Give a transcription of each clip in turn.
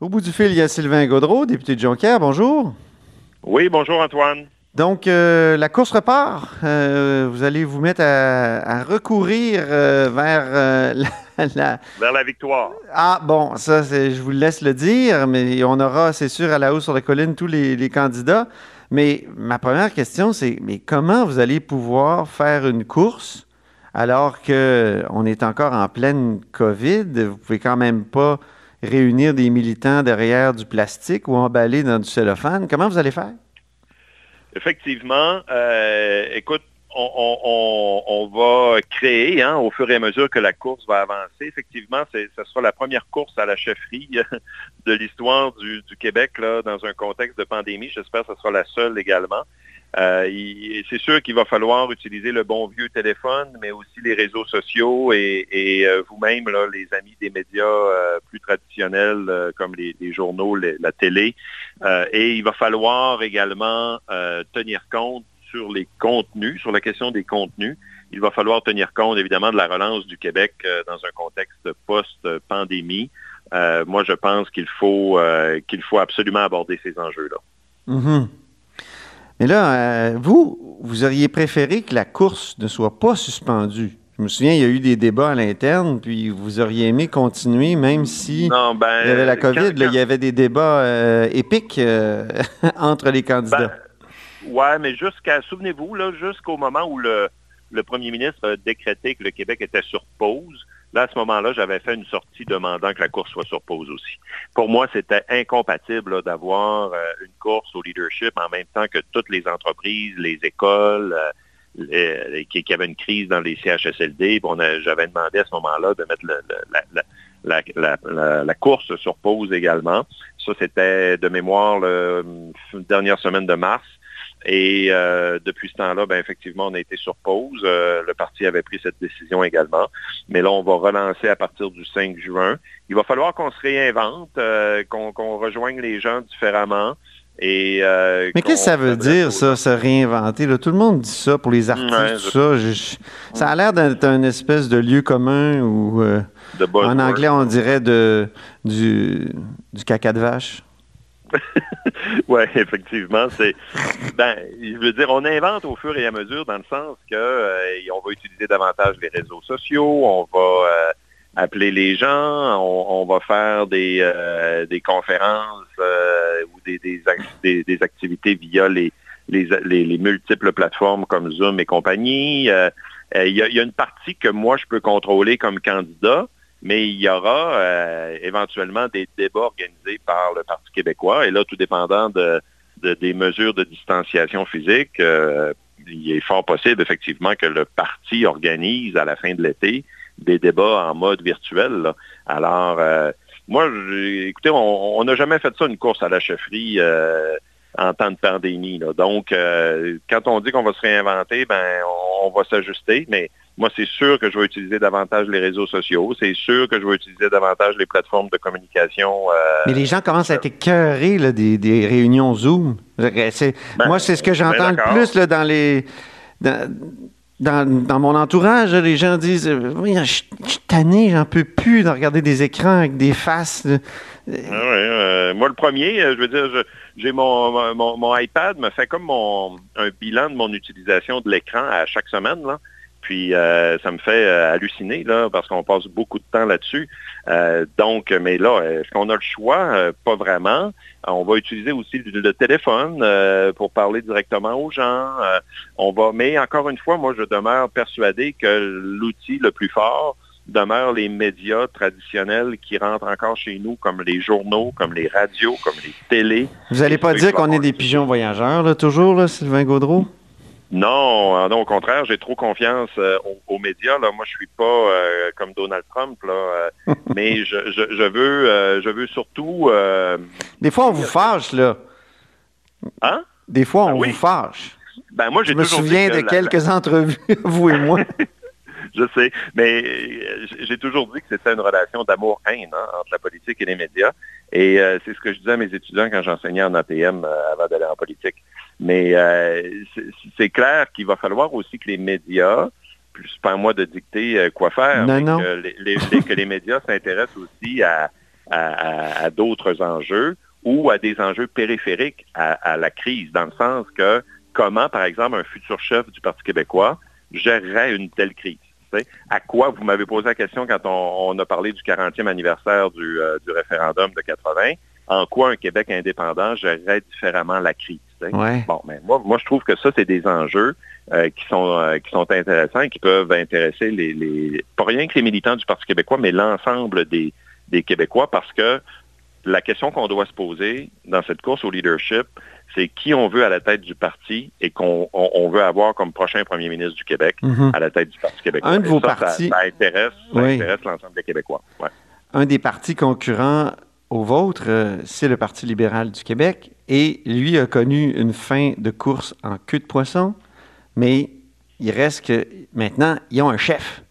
Au bout du fil, il y a Sylvain Gaudreau, député de Jonquière. Bonjour. Oui, bonjour Antoine. Donc, euh, la course repart. Euh, vous allez vous mettre à, recourir euh, vers la, Vers la victoire. Ah, bon, ça, je vous laisse le dire, mais on aura, c'est sûr, à la hausse sur la colline tous les, les candidats. Mais ma première question, c'est mais comment vous allez pouvoir faire une course alors qu'on est encore en pleine COVID? Vous pouvez quand même pas réunir des militants derrière du plastique ou emballer dans du cellophane. Comment vous allez faire? Effectivement. Euh, écoute, on, va créer, hein, au fur et à mesure que la course va avancer, effectivement, ce sera la première course à la chefferie de l'histoire du, du, Québec là, dans un contexte de pandémie. J'espère que ce sera la seule également. Euh, c'est sûr qu'il va falloir utiliser le bon vieux téléphone, mais aussi les réseaux sociaux et, euh, vous-même, les amis des médias euh, plus traditionnels comme les, journaux, la télé. et il va falloir également tenir compte sur les contenus, sur la question des contenus. Il va falloir tenir compte évidemment de la relance du Québec dans un contexte post-pandémie. moi, je pense qu'il faut qu'il faut absolument aborder ces enjeux-là. Mm-hmm. Mais là, euh, vous, vous auriez préféré que la course ne soit pas suspendue. Je me souviens, il y a eu des débats à l'interne, puis vous auriez aimé continuer, même si ben, il y avait la COVID, il y avait des débats euh, épiques euh, entre les candidats. Ben, ouais, mais jusqu'à, souvenez-vous, là, jusqu'au moment où le, le premier ministre a décrété que le Québec était sur pause, Là, à ce moment-là, j'avais fait une sortie demandant que la course soit sur pause aussi. Pour moi, c'était incompatible d'avoir euh, une course au leadership en même temps que toutes les entreprises, les écoles, euh, qui, qui, avaient une crise dans les CHSLD. J'avais demandé à ce moment-là de mettre la, course sur pause également. Ça, c'était de mémoire la dernière semaine de mars. Et euh, depuis ce temps-là, ben, effectivement, on a été sur pause. Euh, le parti avait pris cette décision également. Mais là, on va relancer à partir du 5 juin. Il va falloir qu'on se réinvente, euh, qu'on rejoigne les gens différemment. Et, Mais qu'est-ce que ça veut dire, ça, se réinventer? Tout le monde dit ça pour les artistes, ça. ça a l'air d'être un espèce de lieu commun ou, en anglais, on dirait de, du, du caca de vache. Oui, effectivement. Ben, je veux dire, on invente au fur et à mesure dans le sens que euh, on va utiliser davantage les réseaux sociaux, on va euh, appeler les gens, on, va faire des, euh, des conférences ou des, des, activités via les, les, les, multiples plateformes comme Zoom et compagnie. Il y, a une partie que moi, je peux contrôler comme candidat, mais il y aura euh, éventuellement des débats organisés par le Parti québécois. Et là, tout dépendant de, des mesures de distanciation physique, euh, il est fort possible effectivement que le parti organise à la fin de l'été des débats en mode virtuel. Alors, euh, moi, écoutez, on n'a jamais fait ça une course à la chefferie en temps de pandémie. Donc, quand on dit qu'on va se réinventer, ben, on va s'ajuster, mais moi, c'est sûr que je vais utiliser davantage les réseaux sociaux. C'est sûr que je vais utiliser davantage les plateformes de communication. Euh, Mais les gens commencent à être écœurés des, des, réunions Zoom. Ben, moi, c'est ce que j'entends ben, le plus là, dans les... Dans, mon entourage, les gens disent Oui, je suis tanné, j'en peux plus de regarder des écrans avec des faces. Ah euh, moi, le premier, euh, je veux dire, j'ai mon, mon, iPad me fait comme mon, un bilan de mon utilisation de l'écran à chaque semaine. Là. Puis euh, ça me fait euh, halluciner là, parce qu'on passe beaucoup de temps là-dessus. Euh, donc, mais là, est-ce qu'on a le choix? pas vraiment. On va utiliser aussi le, téléphone pour parler directement aux gens. on va, mais encore une fois, moi, je demeure persuadé que l'outil le plus fort demeure les médias traditionnels qui rentrent encore chez nous, comme les journaux, comme les radios, comme les télés. Vous n'allez pas dire qu'on est des pigeons voyageurs, là, toujours, là, Sylvain Gaudreau? Non, euh, non, au contraire, j'ai trop confiance euh, aux, médias. Là. Moi, je suis pas euh, comme Donald Trump, là, mais je, je, je veux, je veux surtout. Des fois, on vous fâche, là. Hein? Des fois, on ben vous fâche. Ben moi, je me souviens de quelques entrevues, vous et moi. je sais, mais j'ai toujours dit que c'était une relation d'amour-haine hein, entre la politique et les médias. Et c'est ce que je disais à mes étudiants quand j'enseignais en ATM avant d'aller en politique. Mais euh, c'est clair qu'il va falloir aussi que les médias, plus pas moi de dicter euh, quoi faire, mais Que, les, que, les, médias s'intéressent aussi à, à, d'autres enjeux ou à des enjeux périphériques à, la crise, dans le sens que comment, par exemple, un futur chef du Parti québécois gérerait une telle crise. À quoi, vous m'avez posé la question quand on, a parlé du 40e anniversaire du, euh, du, référendum de 80, en quoi un Québec indépendant gérerait différemment la crise? Bon, mais moi, moi, je trouve que ça, c'est des enjeux euh, qui, sont, euh, qui sont intéressants et qui peuvent intéresser les, les, pas rien que les militants du Parti québécois, mais l'ensemble des, des Québécois parce que la question qu'on doit se poser dans cette course au leadership, c'est qui on veut à la tête du parti et qu'on veut avoir comme prochain premier ministre du Québec mhm. à la tête du Parti québécois. Un de vos partis... ça, intéresse, l'ensemble des Québécois. Un des partis concurrents au vôtre, euh, c'est le Parti libéral du Québec. Et lui a connu une fin de course en queue de poisson, mais il reste que maintenant, ils ont un chef.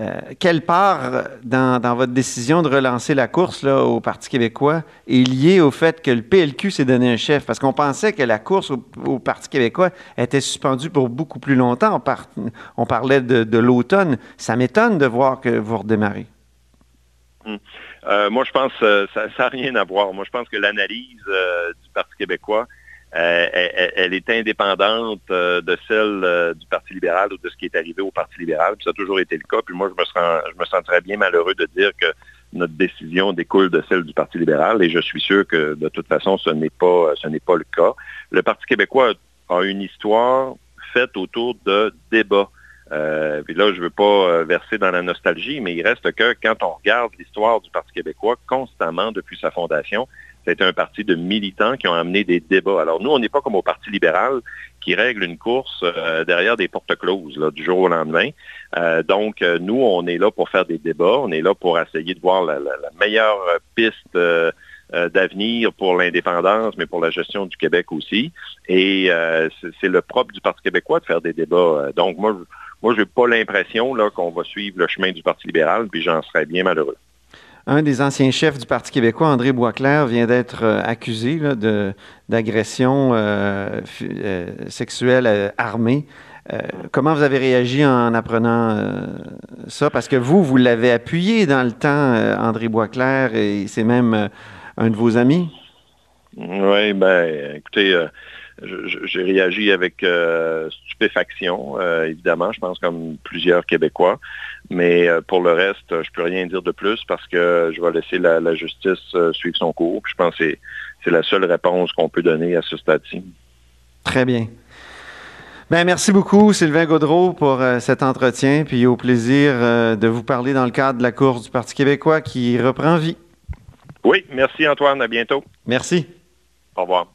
Euh, quelle part dans, votre décision de relancer la course au Parti québécois est liée au fait que le PLQ s'est donné un chef? Parce qu'on pensait que la course au, Parti québécois était suspendue pour beaucoup plus longtemps. On, parlait de, l'automne. Ça m'étonne de voir que vous redémarrez. Hmm. Euh, moi, je pense que euh, ça n'a rien à voir. Moi, je pense que l'analyse du Parti québécois, euh, elle, est indépendante euh, de celle euh, du Parti libéral ou de ce qui est arrivé au Parti libéral. ça a toujours été le cas. Puis moi, je me, sens, sentirais bien malheureux de dire que notre décision découle de celle du Parti libéral. Et je suis sûr que de toute façon, ce n'est pas, ce n'est pas le cas. Le Parti québécois a une histoire faite autour de débats. Puis là, je ne veux pas verser dans la nostalgie, mais il reste que quand on regarde l'histoire du Parti québécois constamment depuis sa fondation, c'était un parti de militants qui ont amené des débats. Alors nous, on n'est pas comme au Parti libéral qui règle une course euh, derrière des portes closes du jour au lendemain. Euh, donc, euh, nous, on est là pour faire des débats, on est là pour essayer de voir la, meilleure piste d'avenir pour l'indépendance, mais pour la gestion du Québec aussi. Et c'est le propre du Parti québécois de faire des débats. Donc, moi, moi, j'ai pas l'impression qu'on va suivre le chemin du Parti libéral, puis j'en serais bien malheureux. Un des anciens chefs du Parti québécois, André Boisclair, vient d'être euh, accusé d'agression euh, euh, sexuelle armée. comment vous avez réagi en apprenant ça? Parce que vous, vous l'avez appuyé dans le temps, André Boisclair, et c'est même un de vos amis? Oui, ben, écoutez, j'ai réagi avec euh, stupéfaction, euh, évidemment, je pense comme plusieurs Québécois. Mais euh, pour le reste, je peux rien dire de plus parce que je vais laisser la, justice suivre son cours. je pense que c'est la seule réponse qu'on peut donner à ce stade-ci. Très bien. Ben, merci beaucoup, Sylvain Gaudreau, pour cet entretien, puis au plaisir de vous parler dans le cadre de la course du Parti québécois qui reprend vie. Oui, merci Antoine, à bientôt. Merci. Au revoir.